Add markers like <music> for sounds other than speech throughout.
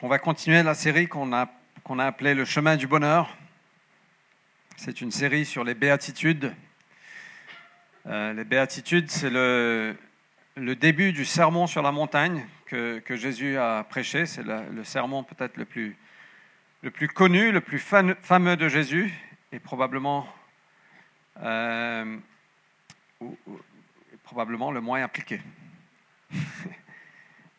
On va continuer la série qu'on a, qu'on a appelée Le chemin du bonheur. C'est une série sur les béatitudes. Euh, les béatitudes, c'est le, le début du sermon sur la montagne que, que Jésus a prêché. C'est le, sermon peut-être le plus, le plus connu, le plus fameux de Jésus et probablement, euh, probablement le moins appliqué. <laughs>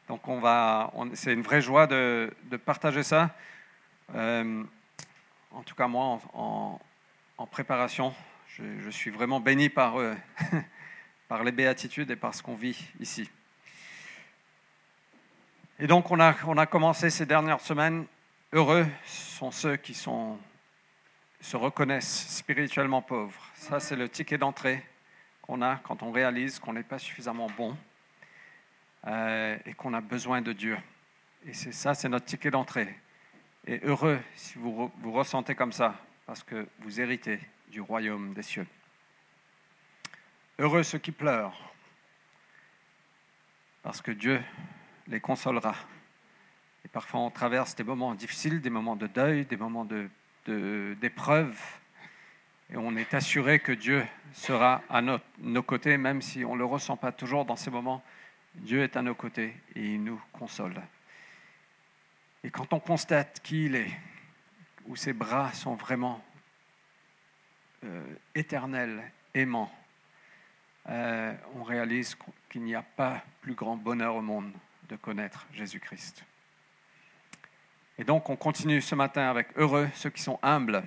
Donc on va, c'est une vraie joie de, partager ça. Euh, en tout cas moi, en, préparation, je, suis vraiment béni par, euh, <laughs> par les béatitudes et par ce qu'on vit ici. Et donc on a, on a commencé ces dernières semaines. Heureux sont ceux qui se reconnaissent spirituellement pauvres. Ça, c'est le ticket d'entrée qu'on a quand on réalise qu'on n'est pas suffisamment bon euh, et qu'on a besoin de Dieu. Et c'est ça, c'est notre ticket d'entrée. Et heureux si vous vous ressentez comme ça, parce que vous héritez du royaume des cieux. Heureux ceux qui pleurent, parce que Dieu les consolera. Et parfois on traverse des moments difficiles, des moments de deuil, des moments d'épreuve, et on est assuré que Dieu sera à nos, nos côtés, même si on ne le ressent pas toujours dans ces moments. Dieu est à nos côtés et il nous console. Et quand on constate qui il est, où ses bras sont vraiment euh, éternels, aimants, euh, on réalise qu'il n'y a pas plus grand bonheur au monde de connaître Jésus-Christ. Et donc on continue ce matin avec heureux ceux qui sont humbles,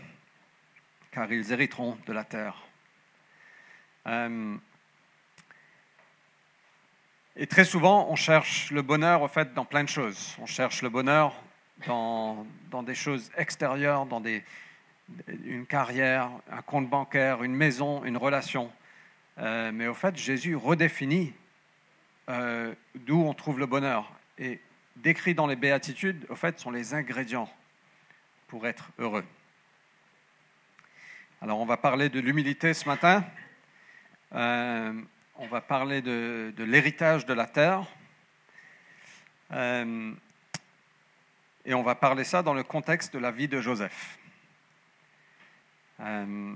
car ils hériteront de la terre. Euh, et très souvent, on cherche le bonheur, au fait, dans plein de choses. On cherche le bonheur dans, dans des choses extérieures, dans des, une carrière, un compte bancaire, une maison, une relation. Euh, mais au fait, Jésus redéfinit euh, d'où on trouve le bonheur. Et décrit dans les béatitudes, au fait, sont les ingrédients pour être heureux. Alors, on va parler de l'humilité ce matin. Euh, on va parler de, l'héritage de la terre. Euh, et on va parler ça dans le contexte de la vie de Joseph. Euh,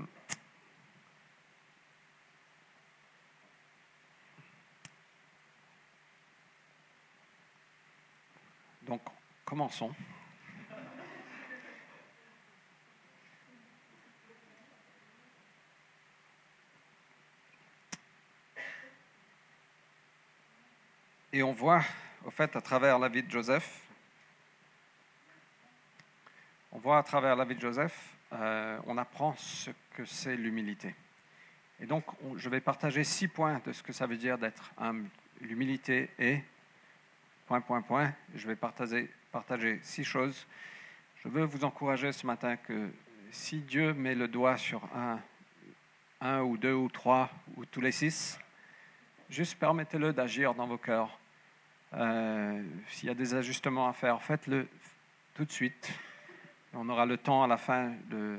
donc, commençons. Et on voit, au fait, à travers la vie de Joseph, on voit à travers la vie de Joseph, euh, on apprend ce que c'est l'humilité. Et donc, on- je vais partager six points de ce que ça veut dire d'être humble. L'humilité est, point, point, point, je vais partager, partager six choses. Je veux vous encourager ce matin que si Dieu met le doigt sur un, un ou deux ou trois ou tous les six, juste permettez-le d'agir dans vos cœurs. Euh, S'il y a des ajustements à faire, faites-le tout de suite. On aura le temps à la fin de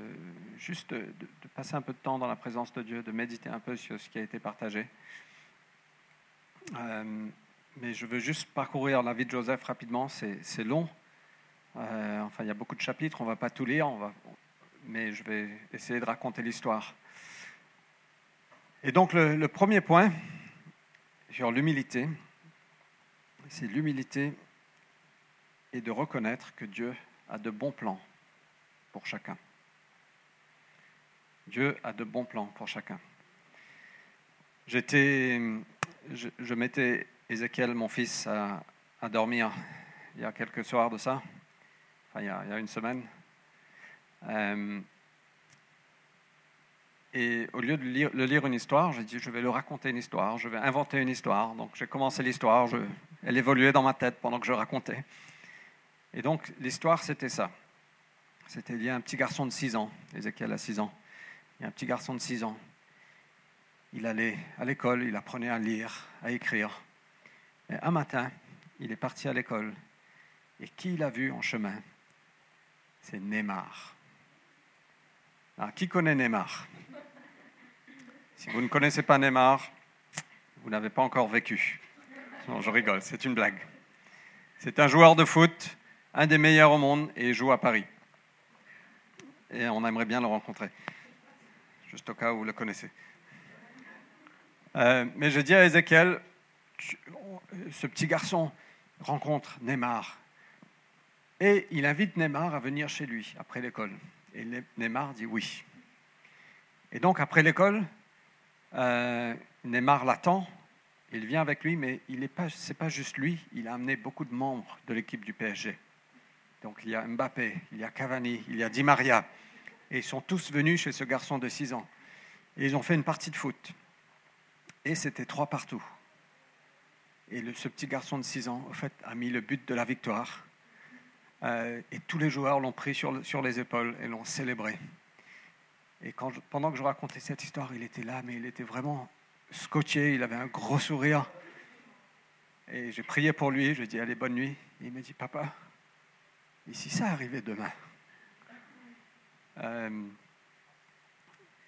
juste de, passer un peu de temps dans la présence de Dieu, de méditer un peu sur ce qui a été partagé. Euh, mais je veux juste parcourir la vie de Joseph rapidement. C'est long. Euh, enfin, il y a beaucoup de chapitres. On ne va pas tout lire. Mais je vais essayer de raconter l'histoire. Et donc, le premier point sur l'humilité, c'est l'humilité et de reconnaître que Dieu a de bons plans pour chacun. Dieu a de bons plans pour chacun. J'étais, je, mettais Ézéchiel, mon fils, à, dormir il y a quelques soirs de ça, enfin il y a, une semaine. Euh, et au lieu de lire, le lire une histoire, j'ai dit je vais le raconter une histoire, je vais inventer une histoire. Donc j'ai commencé l'histoire, je- elle évoluait dans ma tête pendant que je racontais. Et donc l'histoire c'était ça. C'était il y a un petit garçon de 6 ans, Ézéchiel a 6 ans. Il y a un petit garçon de 6 ans. Il allait à l'école, il apprenait à lire, à écrire. Et un matin, il est parti à l'école. Et qui l'a vu en chemin? C'est Neymar. Alors, qui connaît Neymar? Si vous ne connaissez pas Neymar, vous n'avez pas encore vécu. Non, je rigole, c'est une blague. C'est un joueur de foot un des meilleurs au monde et il joue à Paris. Et on aimerait bien le rencontrer, juste au cas où vous le connaissez. Euh, mais je dis à Ézéchiel, ce petit garçon rencontre Neymar. Et il invite Neymar à venir chez lui après l'école. Et Neymar dit oui. Et donc après l'école, euh, Neymar l'attend, il vient avec lui, mais ce n'est pas, juste lui, il a amené beaucoup de membres de l'équipe du PSG. Donc il y a Mbappé, il y a Cavani, il y a Di Maria. Et ils sont tous venus chez ce garçon de 6 ans. Et ils ont fait une partie de foot. Et c'était trois partout. Et ce petit garçon de 6 ans, au fait, a mis le but de la victoire. Euh, et tous les joueurs l'ont pris sur, sur, les épaules et l'ont célébré. Et pendant que je racontais cette histoire, il était là, mais il était vraiment scotché, il avait un gros sourire. Et j'ai prié pour lui, je lui ai dit allez, bonne nuit. Il m'a dit papa, et si ça arrivait demain? Euh,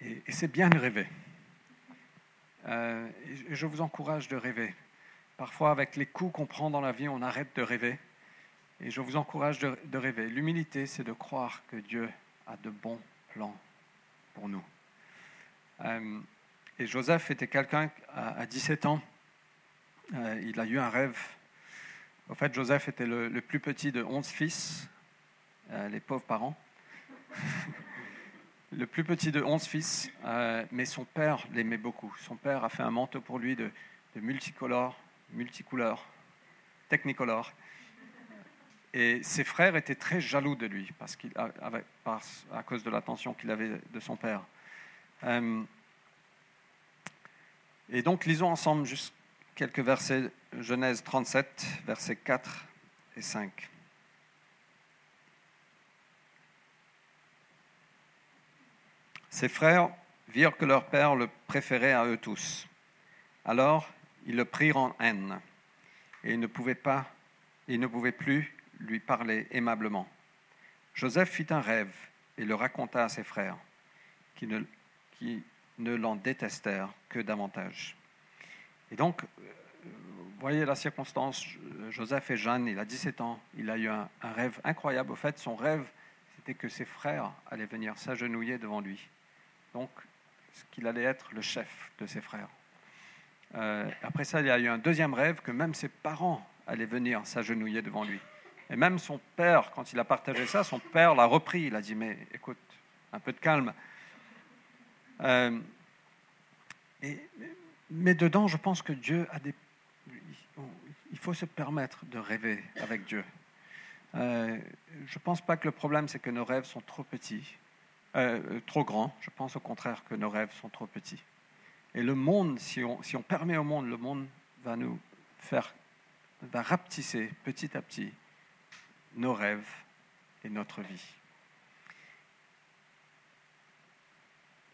Et, et c'est bien de rêver. Euh, je vous encourage de rêver. Parfois, avec les coups qu'on prend dans la vie, on arrête de rêver. Et je vous encourage de, rêver. L'humilité, c'est de croire que Dieu a de bons plans pour nous. Euh, et Joseph était quelqu'un à, 17 ans. Euh, il a eu un rêve. En fait, Joseph était le, plus petit de 11 fils, les pauvres parents. <laughs> le plus petit de onze fils, euh, mais son père l'aimait beaucoup. Son père a fait un manteau pour lui de, de multicolore, multicouleur, technicolore. Et ses frères étaient très jaloux de lui parce qu'il à cause de l'attention qu'il avait de son père. Et donc, lisons ensemble juste quelques versets, Genèse 37, versets 4 et 5. Ses frères virent que leur père le préférait à eux tous. Alors ils le prirent en haine, et ils ne pouvaient pas, ils ne pouvaient plus lui parler aimablement. Joseph fit un rêve et le raconta à ses frères, qui ne, qui ne l'en détestèrent que davantage. Et donc, vous voyez la circonstance, Joseph est jeune, il a 17 ans, il a eu un, un rêve incroyable. Au fait, son rêve, c'était que ses frères allaient venir s'agenouiller devant lui donc qu'il allait être le chef de ses frères. Euh, après ça, il y a eu un deuxième rêve que même ses parents allaient venir s'agenouiller devant lui. Et même son père, quand il a partagé ça, son père l'a repris. Il a dit, mais écoute, un peu de calme. Euh, mais dedans, je pense que Dieu a des... Il faut se permettre de rêver avec Dieu. Euh, je ne pense pas que le problème, c'est que nos rêves sont trop petits. Euh, trop grand. Je pense au contraire que nos rêves sont trop petits. Et le monde, si on, si on permet au monde, le monde va nous faire, va rapetisser petit à petit nos rêves et notre vie.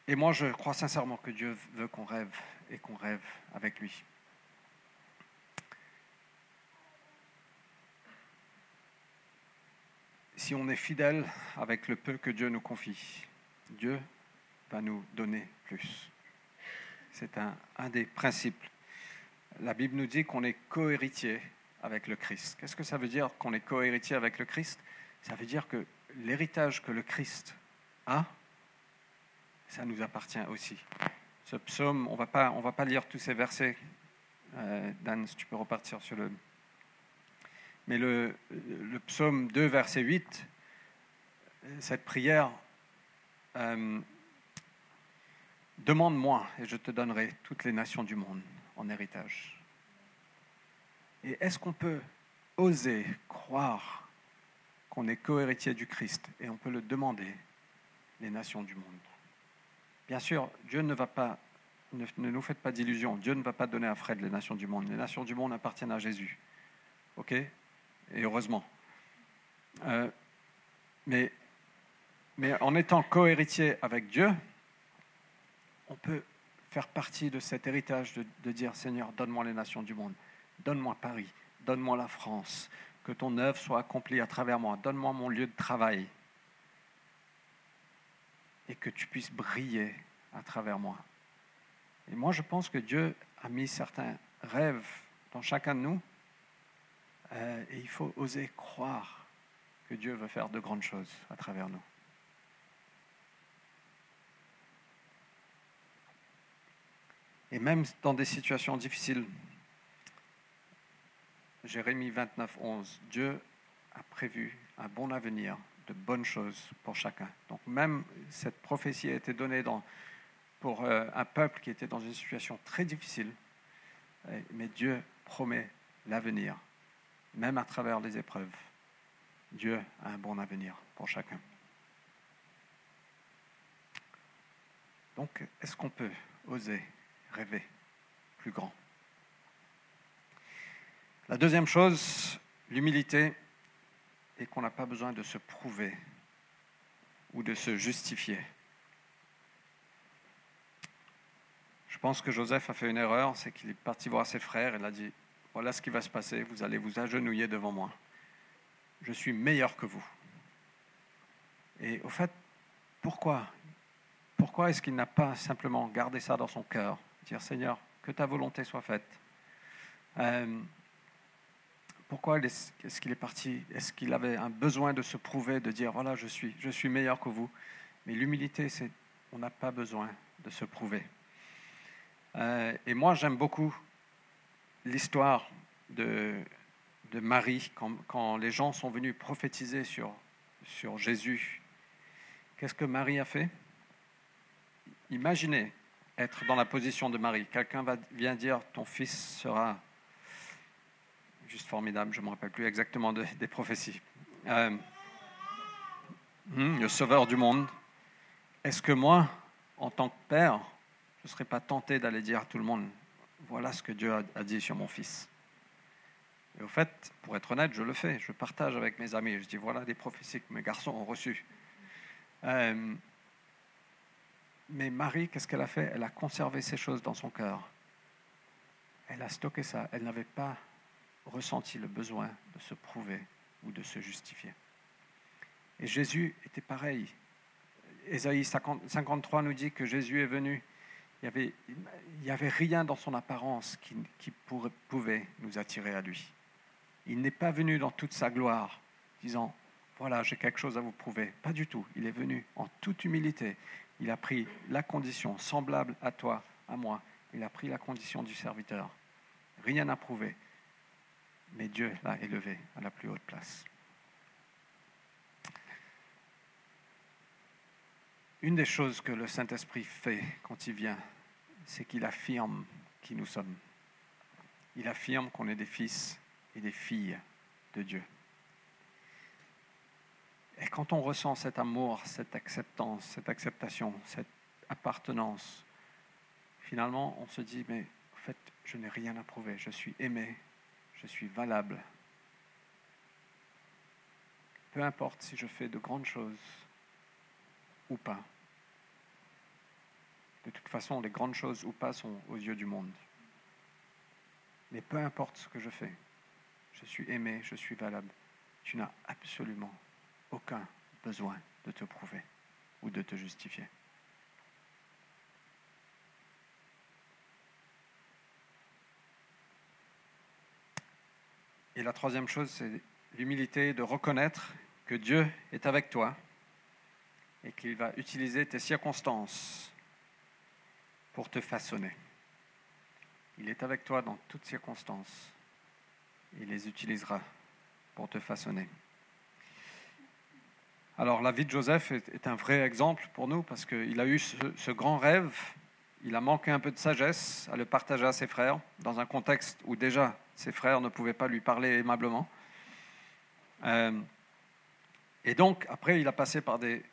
Et moi, je crois sincèrement que Dieu veut qu'on rêve et qu'on rêve avec lui. Si on est fidèle avec le peu que Dieu nous confie, Dieu va nous donner plus. C'est un, des principes. La Bible nous dit qu'on est cohéritier avec le Christ. Qu'est-ce que ça veut dire qu'on est cohéritier avec le Christ? Ça veut dire que l'héritage que le Christ a, ça nous appartient aussi. Ce psaume, on ne va pas lire tous ces versets. Euh, Dan, si tu peux repartir sur le... Mais le, psaume 2, verset 8, cette prière, euh, demande-moi et je te donnerai toutes les nations du monde en héritage. Et est-ce qu'on peut oser croire qu'on est cohéritier du Christ et on peut le demander, les nations du monde? Bien sûr, Dieu ne va pas, ne, nous faites pas d'illusions, Dieu ne va pas donner à Fred les nations du monde. Les nations du monde appartiennent à Jésus. OK? Et heureusement. Euh, mais mais en étant cohéritier avec Dieu, on peut faire partie de cet héritage de, dire Seigneur, donne-moi les nations du monde, donne-moi Paris, donne-moi la France, que ton œuvre soit accomplie à travers moi, donne-moi mon lieu de travail et que tu puisses briller à travers moi. Et moi, je pense que Dieu a mis certains rêves dans chacun de nous euh, et il faut oser croire que Dieu veut faire de grandes choses à travers nous. Et même dans des situations difficiles, Jérémie 29, 11, Dieu a prévu un bon avenir, de bonnes choses pour chacun. Donc même cette prophétie a été donnée pour euh, un peuple qui était dans une situation très difficile, mais Dieu promet l'avenir, même à travers les épreuves. Dieu a un bon avenir pour chacun. Donc, est-ce qu'on peut oser rêver plus grand? La deuxième chose, l'humilité, est qu'on n'a pas besoin de se prouver ou de se justifier. Je pense que Joseph a fait une erreur, c'est qu'il est parti voir ses frères et il a dit, voilà ce qui va se passer, vous allez vous agenouiller devant moi. Je suis meilleur que vous. Et au fait, pourquoi? Pourquoi est-ce qu'il n'a pas simplement gardé ça dans son cœur Dire Seigneur, que ta volonté soit faite? Euh, pourquoi est-ce qu'il est parti Est-ce qu'il avait un besoin de se prouver, de dire voilà, je suis, meilleur que vous Mais l'humilité, c'est on n'a pas besoin de se prouver. Euh, et moi, j'aime beaucoup l'histoire de, de Marie quand, quand, les gens sont venus prophétiser sur, sur Jésus. Qu'est-ce que Marie a fait? Imaginez être dans la position de Marie. Quelqu'un vient dire ton fils sera juste formidable, je ne me rappelle plus exactement des prophéties. Euh, hmm, le sauveur du monde. Est-ce que moi, en tant que père, je ne serais pas tenté d'aller dire à tout le monde, voilà ce que Dieu a, dit sur mon fils? Et au fait, pour être honnête, je le fais. Je partage avec mes amis. Je dis, voilà des prophéties que mes garçons ont reçues. Euh, mais Marie, qu'est-ce qu'elle a fait? Elle a conservé ces choses dans son cœur. Elle a stocké ça. Elle n'avait pas ressenti le besoin de se prouver ou de se justifier. Et Jésus était pareil. Ésaïe 53 nous dit que Jésus est venu. Il n'y avait, avait rien dans son apparence qui, pouvait nous attirer à lui. Il n'est pas venu dans toute sa gloire, disant, voilà, j'ai quelque chose à vous prouver. Pas du tout. Il est venu en toute humilité. Il a pris la condition semblable à toi, à moi. Il a pris la condition du serviteur. Rien à prouver mais Dieu l'a élevé à la plus haute place. Une des choses que le Saint-Esprit fait quand il vient, c'est qu'il affirme qui nous sommes. Il affirme qu'on est des fils et des filles de Dieu. Et quand on ressent cet amour, cette acceptance, cette acceptation, cette appartenance, finalement, on se dit, mais en fait, je n'ai rien à prouver, je suis aimé, je suis valable. Peu importe si je fais de grandes choses ou pas. De toute façon, les grandes choses ou pas sont aux yeux du monde. Mais peu importe ce que je fais, je suis aimé, je suis valable. Tu n'as absolument aucun besoin de te prouver ou de te justifier. Et la troisième chose, c'est l'humilité de reconnaître que Dieu est avec toi et qu'il va utiliser tes circonstances pour te façonner. Il est avec toi dans toutes circonstances. Il les utilisera pour te façonner. Alors la vie de Joseph est, un vrai exemple pour nous parce qu'il a eu ce, grand rêve, il a manqué un peu de sagesse à le partager à ses frères dans un contexte où déjà ses frères ne pouvaient pas lui parler aimablement. Euh, et donc, après, il a passé par des,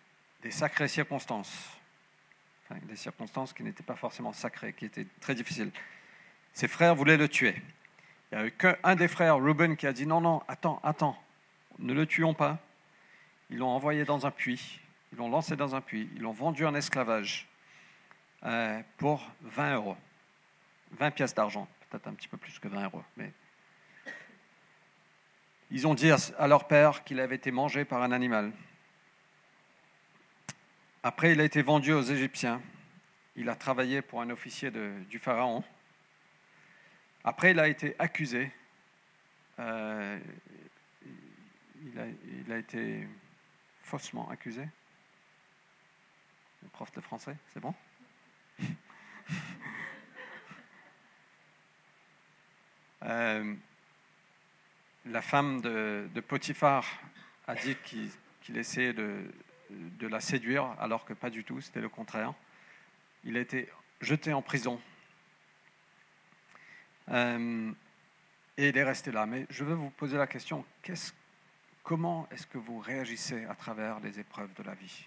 sacrées circonstances. des circonstances qui n'étaient pas forcément sacrées, qui étaient très difficiles. Ses frères voulaient le tuer. Il n'y a eu qu'un des frères, Reuben, qui a dit non, non, attends, attends, ne le tuons pas. Ils l'ont envoyé dans un puits, ils l'ont lancé dans un puits, ils l'ont vendu en esclavage euh, pour 20 euros, 20 pièces d'argent peut-être un petit peu plus que 20 euros. Mais ils ont dit à leur père qu'il avait été mangé par un animal. Après, il a été vendu aux Égyptiens. Il a travaillé pour un officier du Pharaon. Après, il a été accusé. Euh, il a, il a été faussement accusé. Le prof de français, c'est bon? <laughs> Euh, la femme de, Potiphar a dit qu'il essayait de, la séduire, alors que pas du tout, c'était le contraire. Il a été jeté en prison. Euh, et il est resté là. Mais je veux vous poser la question, comment est-ce que vous réagissez à travers les épreuves de la vie?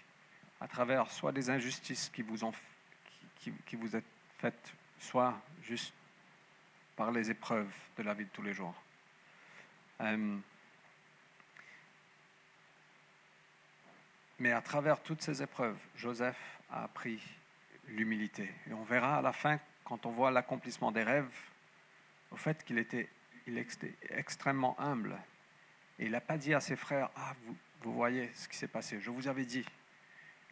À travers soit des injustices qui vous, ont, qui, vous êtes faites, soit juste par les épreuves de la vie de tous les jours. Euh, mais à travers toutes ces épreuves, Joseph a appris l'humilité. Et on verra à la fin, quand on voit l'accomplissement des rêves, au fait qu'il était, il était extrêmement humble. Et il n'a pas dit à ses frères, ah, vous, vous voyez ce qui s'est passé, je vous avais dit,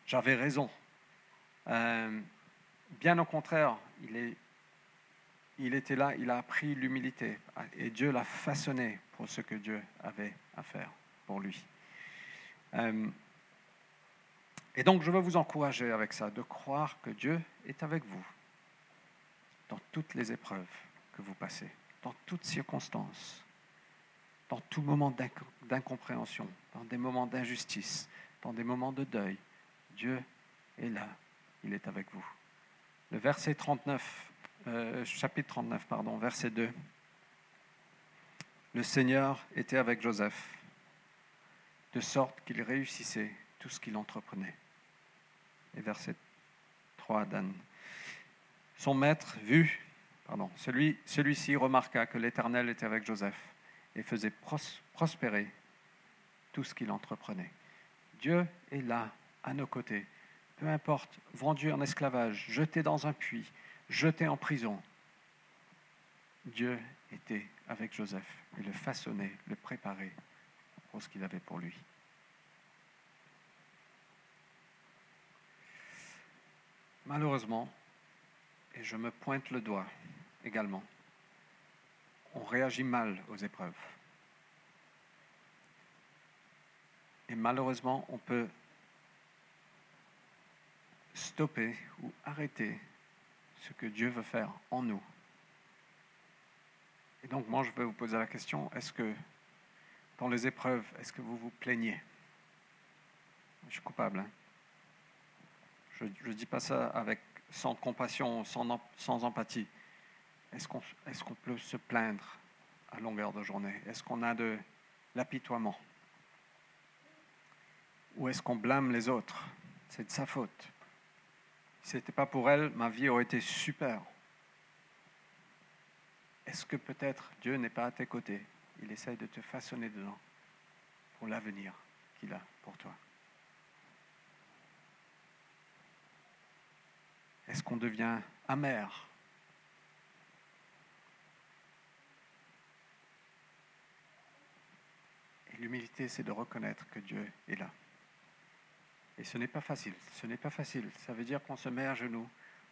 j'avais raison. Euh, bien au contraire, il, est, il était là, il a appris l'humilité. Et Dieu l'a façonné pour ce que Dieu avait à faire pour lui. Euh, et donc, je veux vous encourager avec ça, de croire que Dieu est avec vous dans toutes les épreuves que vous passez, dans toutes circonstances, dans tout moment d'inc- d'incompréhension, dans des moments d'injustice, dans des moments de deuil. Dieu est là, il est avec vous. Le verset 39, euh, chapitre 39, pardon, verset 2. Le Seigneur était avec Joseph, de sorte qu'il réussissait tout ce qu'il entreprenait. Et verset 3, Dan. Son maître vut, pardon, celui, celui-ci remarqua que l'Éternel était avec Joseph et faisait pros- prospérer tout ce qu'il entreprenait. Dieu est là, à nos côtés. Peu importe, vendu en esclavage, jeté dans un puits, jeté en prison. Dieu était avec Joseph et le façonnait, le préparait pour ce qu'il avait pour lui. Malheureusement, et je me pointe le doigt également, on réagit mal aux épreuves. Et malheureusement, on peut stopper ou arrêter ce que Dieu veut faire en nous. Et donc moi, je vais vous poser la question, est-ce que dans les épreuves, est-ce que vous vous plaignez? Je suis coupable. hein. Je ne dis pas ça avec, sans compassion, sans, em- sans empathie. Est-ce qu'on est qu'on peut se plaindre à longueur de journée? Est-ce qu'on a de l'apitoiement? Ou est-ce qu'on blâme les autres? C'est de sa faute. Si ce n'était pas pour elle, ma vie aurait été super. Est-ce que peut-être Dieu n'est pas à tes côtés? Il essaye de te façonner dedans pour l'avenir qu'il a pour toi. Est-ce qu'on devient amer? Et l'humilité, c'est de reconnaître que Dieu est là. Et ce n'est pas facile, ce n'est pas facile. Ça veut dire qu'on se met à genoux,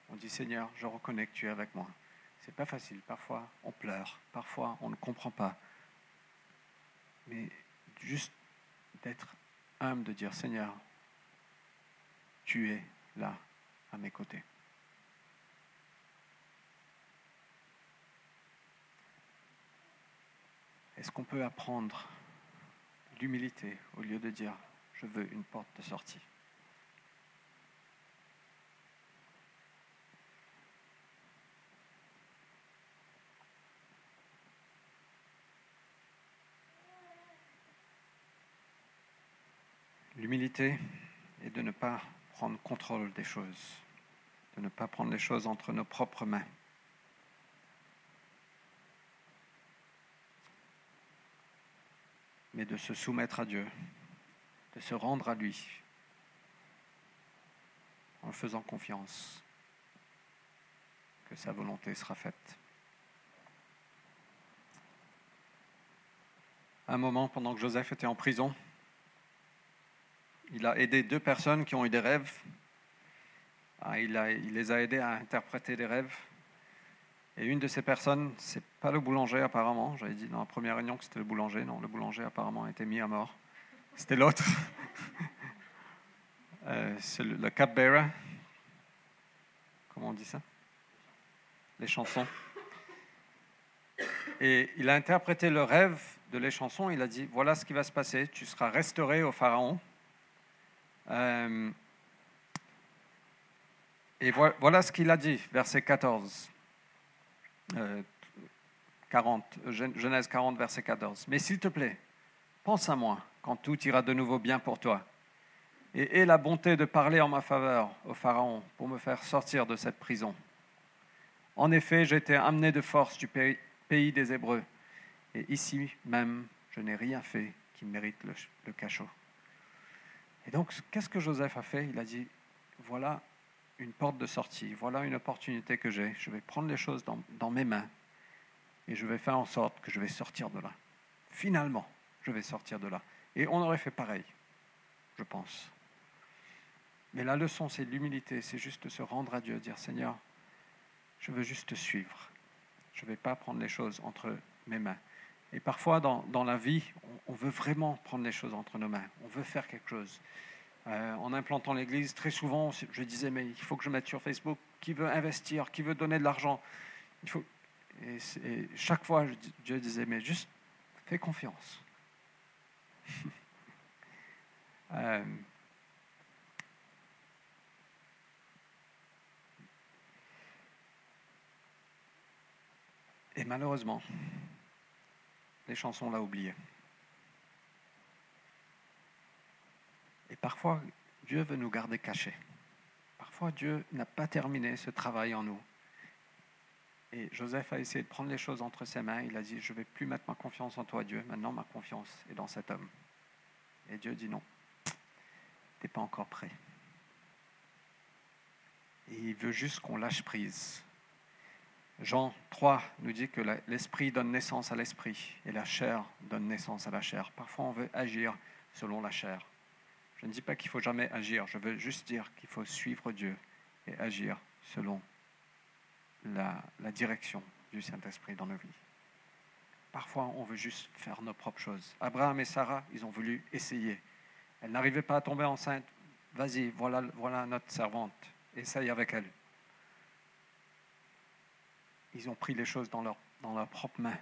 on dit Seigneur, je reconnais que tu es avec moi. C'est pas facile, parfois on pleure, parfois on ne comprend pas. Mais juste d'être humble, de dire Seigneur, tu es là à mes côtés. Est-ce qu'on peut apprendre l'humilité au lieu de dire je veux une porte de sortie L'humilité est de ne pas prendre contrôle des choses, de ne pas prendre les choses entre nos propres mains. mais de se soumettre à Dieu, de se rendre à lui, en faisant confiance que sa volonté sera faite. Un moment, pendant que Joseph était en prison, il a aidé deux personnes qui ont eu des rêves. Ah, il, il les a aidés à interpréter des rêves. Et une de ces personnes, c'est pas le boulanger apparemment. J'avais dit dans la première réunion que c'était le boulanger. Non, le boulanger apparemment a été mis à mort. C'était l'autre. <laughs> Euh, c'est le, le cupbearer. Comment on dit ça? Les chansons. Et il a interprété le rêve de les chansons. Il a dit voilà ce qui va se passer. Tu seras restauré au pharaon. Euh, et voilà ce qu'il a dit, verset 14. 40, Genèse 40, verset 14. Mais s'il te plaît, pense à moi quand tout ira de nouveau bien pour toi. Et aie la bonté de parler en ma faveur au Pharaon pour me faire sortir de cette prison. En effet, j'ai été amené de force du pays, des Hébreux, et ici même, je n'ai rien fait qui mérite le, cachot. Et donc, qu'est-ce que Joseph a fait? Il a dit, voilà une porte de sortie, voilà une opportunité que j'ai, je vais prendre les choses dans mes mains et je vais faire en sorte que je vais sortir de là. Finalement, je vais sortir de là. Et on aurait fait pareil, je pense. Mais la leçon, c'est l'humilité, c'est juste de se rendre à Dieu, dire Seigneur, je veux juste te suivre. Je ne vais pas prendre les choses entre mes mains. Et parfois, dans, la vie, on, veut vraiment prendre les choses entre nos mains. On veut faire quelque chose. Euh, en implantant l'église, très souvent, je disais, mais il faut que je mette sur Facebook qui veut investir, qui veut donner de l'argent. Faut... et, chaque fois, Dieu disait, mais juste fais confiance. Euh, et malheureusement, les chansons l'ont oublié. Et parfois, Dieu veut nous garder cachés. Parfois, Dieu n'a pas terminé ce travail en nous. Et Joseph a essayé de prendre les choses entre ses mains. Il a dit, je ne vais plus mettre ma confiance en toi, Dieu. Maintenant, ma confiance est dans cet homme. Et Dieu dit, non, tu n'es pas encore prêt. Et il veut juste qu'on lâche prise. Jean 3 nous dit que l'esprit donne naissance à l'esprit et la chair donne naissance à la chair. Parfois, on veut agir selon la chair. Je ne dis pas qu'il faut jamais agir, je veux juste dire qu'il faut suivre Dieu et agir selon la, direction du Saint-Esprit dans nos vies. Parfois, on veut juste faire nos propres choses. Abraham et Sarah, ils ont voulu essayer. Elle n'arrivait pas à tomber enceinte. Vas-y, voilà, voilà notre servante. Essaye avec elle. Ils ont pris les choses dans leur, dans leurs propres mains.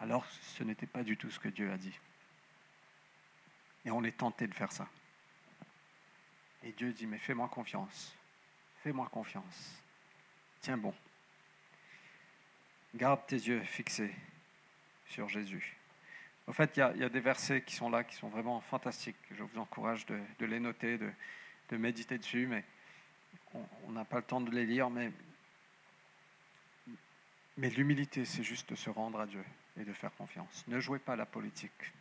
Alors, ce n'était pas du tout ce que Dieu a dit. Et on est tenté de faire ça. Et Dieu dit, mais fais-moi confiance. Fais-moi confiance. Tiens bon. Garde tes yeux fixés sur Jésus. En fait, il y, a, des versets qui sont là, qui sont vraiment fantastiques. Je vous encourage de, les noter, de, méditer dessus, mais on n'a pas le temps de les lire. Mais, mais l'humilité, c'est juste de se rendre à Dieu et de faire confiance. Ne jouez pas la politique.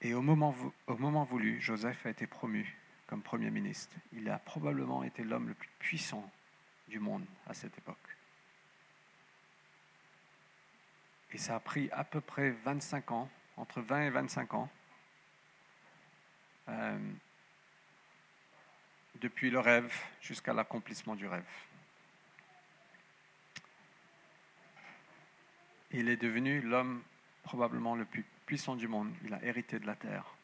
Et au moment voulu, Joseph a été promu comme Premier ministre. Il a probablement été l'homme le plus puissant du monde à cette époque. Et ça a pris à peu près 25 ans, entre 20 et 25 ans, euh, depuis le rêve jusqu'à l'accomplissement du rêve. Il est devenu l'homme probablement le plus puissant du monde. Il a hérité de la terre.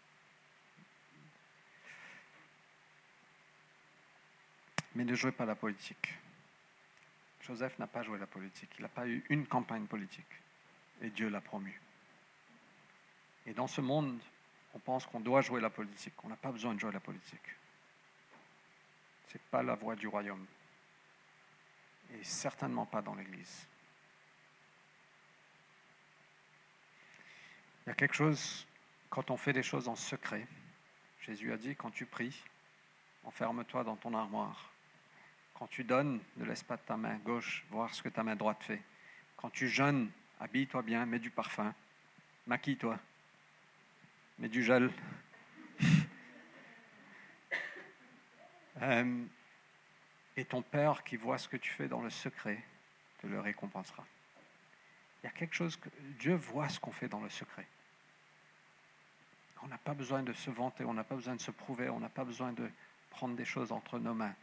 Mais ne jouez pas la politique. Joseph n'a pas joué la politique. Il n'a pas eu une campagne politique. Et Dieu l'a promu. Et dans ce monde, on pense qu'on doit jouer la politique. On n'a pas besoin de jouer la politique. Ce n'est pas la voie du royaume. Et certainement pas dans l'Église. Il y a quelque chose, quand on fait des choses en secret, Jésus a dit, quand tu pries, enferme-toi dans ton armoire. Quand tu donnes, ne laisse pas ta main gauche voir ce que ta main droite fait. Quand tu jeûnes, habille-toi bien, mets du parfum, maquille-toi, mets du gel. <laughs> euh, et ton Père qui voit ce que tu fais dans le secret te le récompensera. Il y a quelque chose que Dieu voit ce qu'on fait dans le secret. On n'a pas besoin de se vanter, on n'a pas besoin de se prouver, on n'a pas besoin de prendre des choses entre nos mains.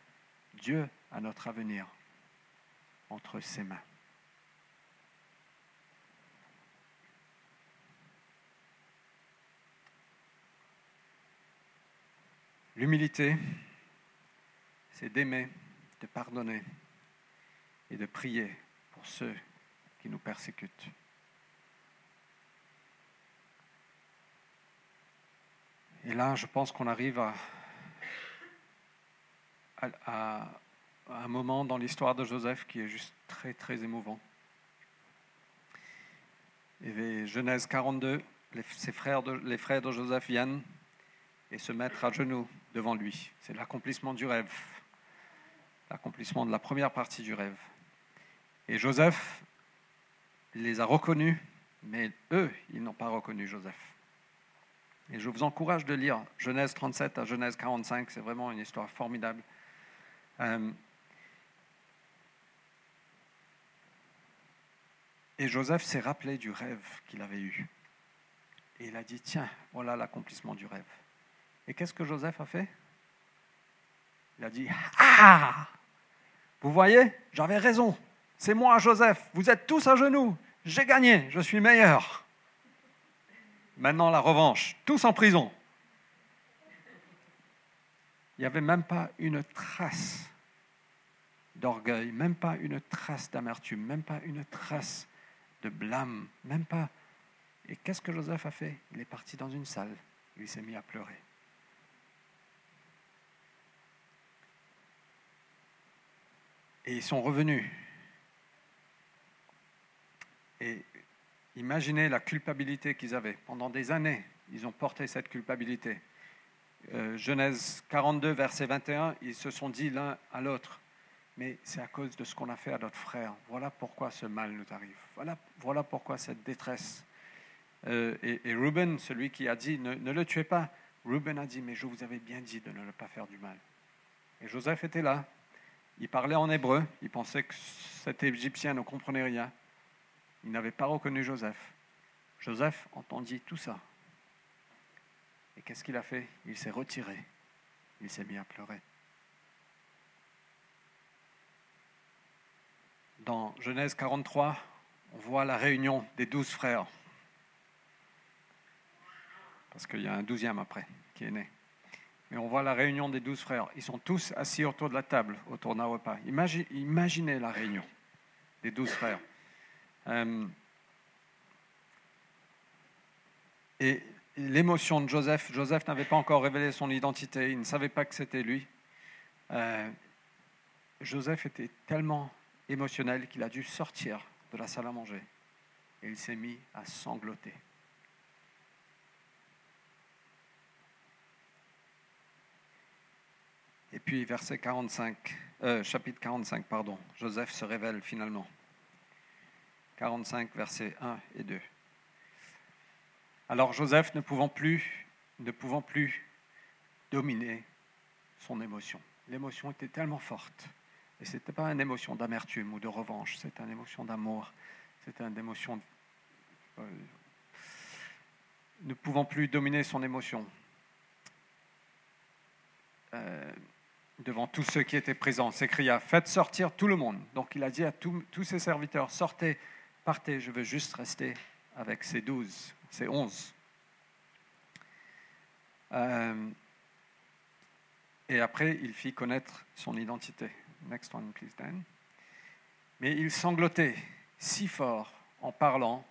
Dieu a notre avenir entre ses mains. L'humilité, c'est d'aimer, de pardonner et de prier pour ceux qui nous persécutent. Et là, je pense qu'on arrive à à, un moment dans l'histoire de Joseph qui est juste très, très émouvant. Et Genèse 42, les, ses frères de, les frères de Joseph viennent et se mettent à genoux devant lui. C'est l'accomplissement du rêve, l'accomplissement de la première partie du rêve. Et Joseph les a reconnus, mais eux, ils n'ont pas reconnu Joseph. Et je vous encourage de lire Genèse 37 à Genèse 45, c'est vraiment une histoire formidable. Euh, et Joseph s'est rappelé du rêve qu'il avait eu. Et il a dit, tiens, voilà l'accomplissement du rêve. Et qu'est-ce que Joseph a fait? Il a dit, ah Vous voyez, j'avais raison. C'est moi, Joseph. Vous êtes tous à genoux. J'ai gagné. Je suis meilleur. Maintenant, la revanche. Tous en prison. Il n'y avait même pas une trace d'orgueil, même pas une trace d'amertume, même pas une trace de blâme, même pas. Et qu'est-ce que Joseph a fait? Il est parti dans une salle, il s'est mis à pleurer. Et ils sont revenus. Et imaginez la culpabilité qu'ils avaient. Pendant des années, ils ont porté cette culpabilité. Euh, Genèse 42, verset 21, ils se sont dit l'un à l'autre, mais c'est à cause de ce qu'on a fait à notre frère. Voilà pourquoi ce mal nous arrive. Voilà, pourquoi cette détresse. Euh, et, Reuben, celui qui a dit ne, ne, le tuez pas, Reuben a dit mais je vous avais bien dit de ne pas faire du mal. Et Joseph était là. Il parlait en hébreu. Il pensait que cet Égyptien ne comprenait rien. Il n'avait pas reconnu Joseph. Joseph entendit tout ça. Et qu'est-ce qu'il a fait? Il s'est retiré. Il s'est mis à pleurer. Dans Genèse 43, on voit la réunion des douze frères. Parce qu'il y a un douzième après qui est né. Mais on voit la réunion des douze frères. Ils sont tous assis autour de la table, autour d'un repas. Imaginez la réunion des douze frères. Euh, et l'émotion de Joseph, Joseph n'avait pas encore révélé son identité, il ne savait pas que c'était lui. Euh, Joseph était tellement émotionnel qu'il a dû sortir de la salle à manger et il s'est mis à sangloter. Et puis verset 45, euh, chapitre 45, pardon, Joseph se révèle finalement. 45, versets 1 et 2. Alors Joseph, ne pouvant plus, ne pouvant plus dominer son émotion, l'émotion était tellement forte, et ce n'était pas une émotion d'amertume ou de revanche, c'était une émotion d'amour, c'était une émotion... Euh, ne pouvant plus dominer son émotion, euh, devant tous ceux qui étaient présents, s'écria, faites sortir tout le monde. Donc il a dit à tous ses serviteurs, sortez partez, je veux juste rester avec ces douze, ces onze. Euh, et après, il fit connaître son identité. Next one, please, Dan. Mais il sanglotait si fort en parlant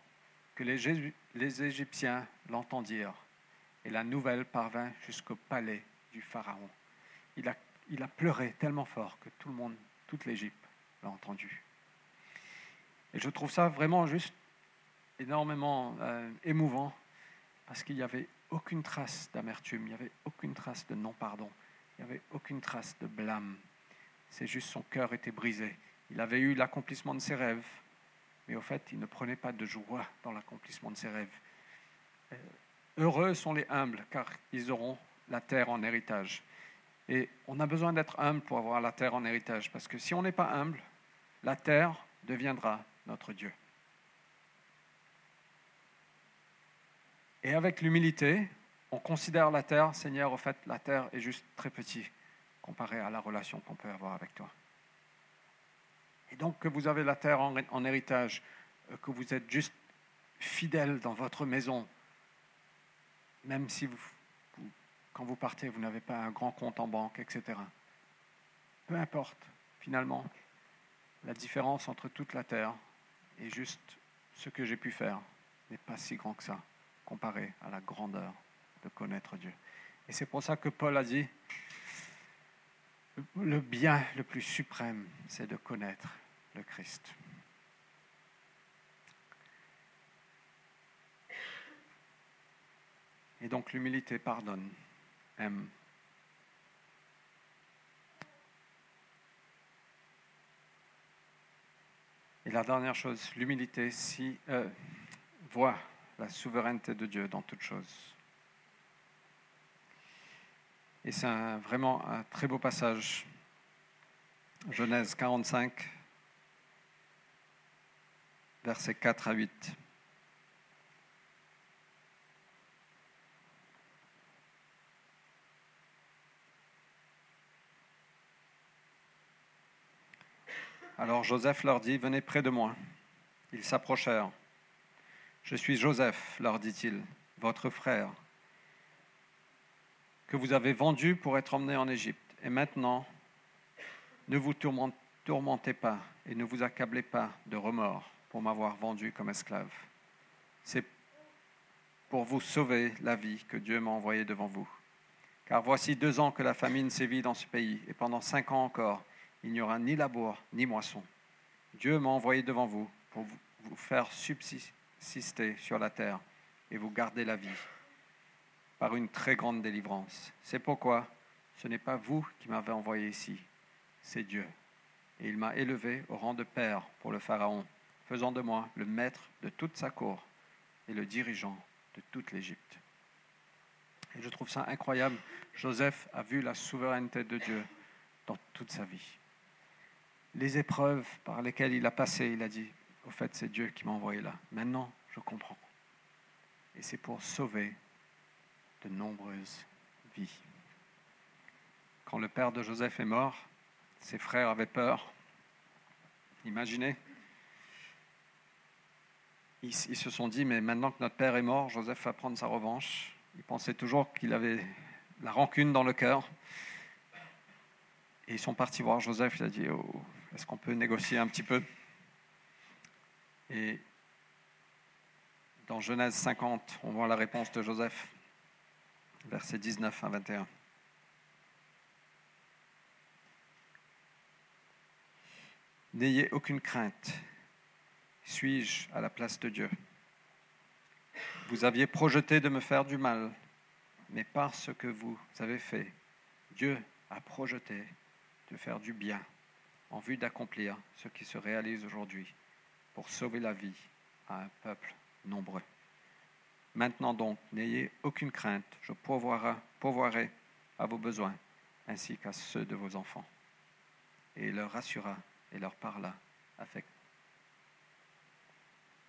que les, Égyptiens l'entendirent. Et la nouvelle parvint jusqu'au palais du Pharaon. Il a pleuré tellement fort que tout le monde, toute l'Égypte l'a entendu. Et je trouve ça vraiment juste énormément euh, émouvant parce qu'il n'y avait aucune trace d'amertume, il n'y avait aucune trace de non-pardon, il n'y avait aucune trace de blâme. C'est juste son cœur était brisé. Il avait eu l'accomplissement de ses rêves, mais au fait, il ne prenait pas de joie dans l'accomplissement de ses rêves. Euh, heureux sont les humbles, car ils auront la terre en héritage. Et on a besoin d'être humble pour avoir la terre en héritage, parce que si on n'est pas humble, la terre deviendra notre Dieu. Et avec l'humilité, on considère la terre, Seigneur, au fait, la terre est juste très petite comparée à la relation qu'on peut avoir avec toi. Et donc que vous avez la terre en, héritage, euh, que vous êtes juste fidèle dans votre maison, même si vous, quand vous partez, vous n'avez pas un grand compte en banque, etc. Peu importe, finalement, la différence entre toute la terre et juste ce que j'ai pu faire n'est pas si grand que ça, comparé à la grandeur de connaître Dieu. Et c'est pour ça que Paul a dit, le bien le plus suprême, c'est de connaître le Christ. Et donc l'humilité pardonne, aime. Et la dernière chose, l'humilité si, euh, voit la souveraineté de Dieu dans toutes choses. Et c'est vraiment un très beau passage. Genèse 45, versets 4 à 8. Alors Joseph leur dit, Venez près de moi. Ils s'approchèrent. Je suis Joseph, leur dit-il, votre frère, que vous avez vendu pour être emmené en Égypte. Et maintenant, ne vous tourmentez pas et ne vous accablez pas de remords pour m'avoir vendu comme esclave. C'est pour vous sauver la vie que Dieu m'a envoyé devant vous. Car voici deux ans que la famine sévit dans ce pays, et pendant cinq ans encore, il n'y aura ni labour ni moisson. Dieu m'a envoyé devant vous pour vous faire subsister sur la terre et vous garder la vie par une très grande délivrance. C'est pourquoi ce n'est pas vous qui m'avez envoyé ici, c'est Dieu. Et il m'a élevé au rang de père pour le Pharaon, faisant de moi le maître de toute sa cour et le dirigeant de toute l'Égypte. Et je trouve ça incroyable. Joseph a vu la souveraineté de Dieu dans toute sa vie. Les épreuves par lesquelles il a passé, il a dit, au fait, c'est Dieu qui m'a envoyé là. Maintenant, je comprends. Et c'est pour sauver de nombreuses vies. Quand le père de Joseph est mort, ses frères avaient peur. Imaginez. Ils, se sont dit, mais maintenant que notre père est mort, Joseph va prendre sa revanche. Ils pensaient toujours qu'il avait la rancune dans le cœur. Et ils sont partis voir Joseph. Il a dit, oh, est-ce qu'on peut négocier un petit peu? Et dans Genèse 50, on voit la réponse de Joseph versets 19 à 21. N'ayez aucune crainte. Suis-je à la place de Dieu? Vous aviez projeté de me faire du mal, mais par ce que vous avez fait, Dieu a projeté de faire du bien en vue d'accomplir ce qui se réalise aujourd'hui pour sauver la vie à un peuple nombreux. Maintenant donc, n'ayez aucune crainte, je pourvoirai, à vos besoins ainsi qu'à ceux de vos enfants. Et il leur rassura et leur parla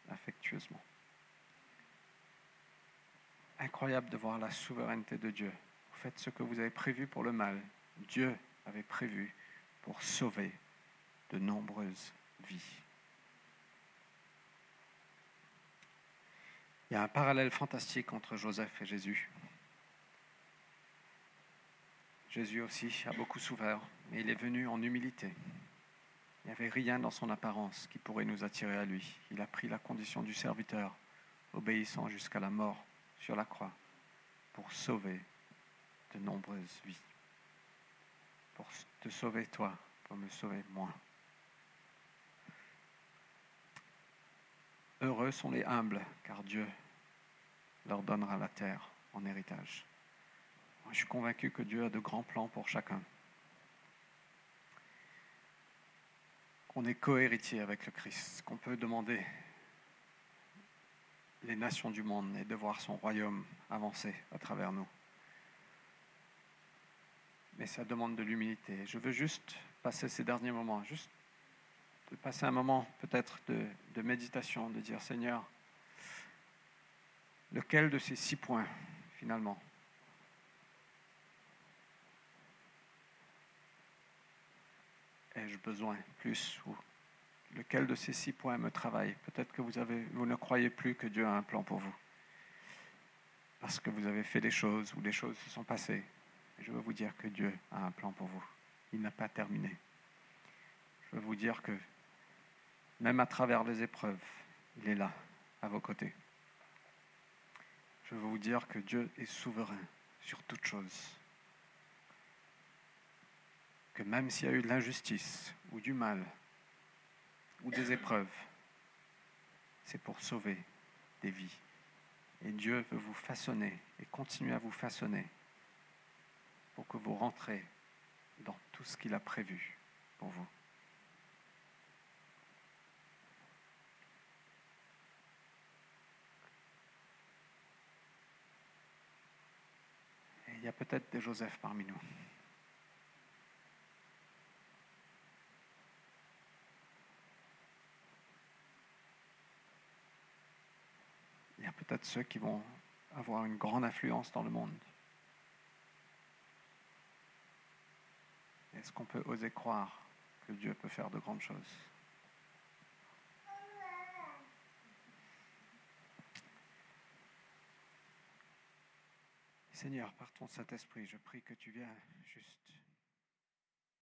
affectueusement. Incroyable de voir la souveraineté de Dieu. Vous faites ce que vous avez prévu pour le mal. Dieu avait prévu pour sauver de nombreuses vies. Il y a un parallèle fantastique entre Joseph et Jésus. Jésus aussi a beaucoup souffert, mais il est venu en humilité. Il n'y avait rien dans son apparence qui pourrait nous attirer à lui. Il a pris la condition du serviteur, obéissant jusqu'à la mort sur la croix, pour sauver de nombreuses vies. Pour te sauver toi, pour me sauver moi. Heureux sont les humbles, car Dieu leur donnera la terre en héritage. Je suis convaincu que Dieu a de grands plans pour chacun. Qu'on est cohéritier avec le Christ, qu'on peut demander les nations du monde et de voir son royaume avancer à travers nous. Mais ça demande de l'humilité. Je veux juste passer ces derniers moments, juste de passer un moment peut-être de, de méditation, de dire Seigneur, Lequel de ces six points, finalement? Ai-je besoin plus ou lequel de ces six points me travaille? Peut-être que vous, avez, vous ne croyez plus que Dieu a un plan pour vous. parce que vous avez fait des choses ou des choses se sont passées. Je veux vous dire que Dieu a un plan pour vous. Il n'a pas terminé. Je veux vous dire que même à travers les épreuves, il est là, à vos côtés. Je veux vous dire que Dieu est souverain sur toute chose. Que même s'il y a eu de l'injustice ou du mal ou des épreuves, c'est pour sauver des vies. Et Dieu veut vous façonner et continuer à vous façonner pour que vous rentrez dans tout ce qu'il a prévu pour vous. Il y a peut-être des Joseph parmi nous. Il y a peut-être ceux qui vont avoir une grande influence dans le monde. Est-ce qu'on peut oser croire que Dieu peut faire de grandes choses? Seigneur, par ton Saint-Esprit, je prie que tu viennes juste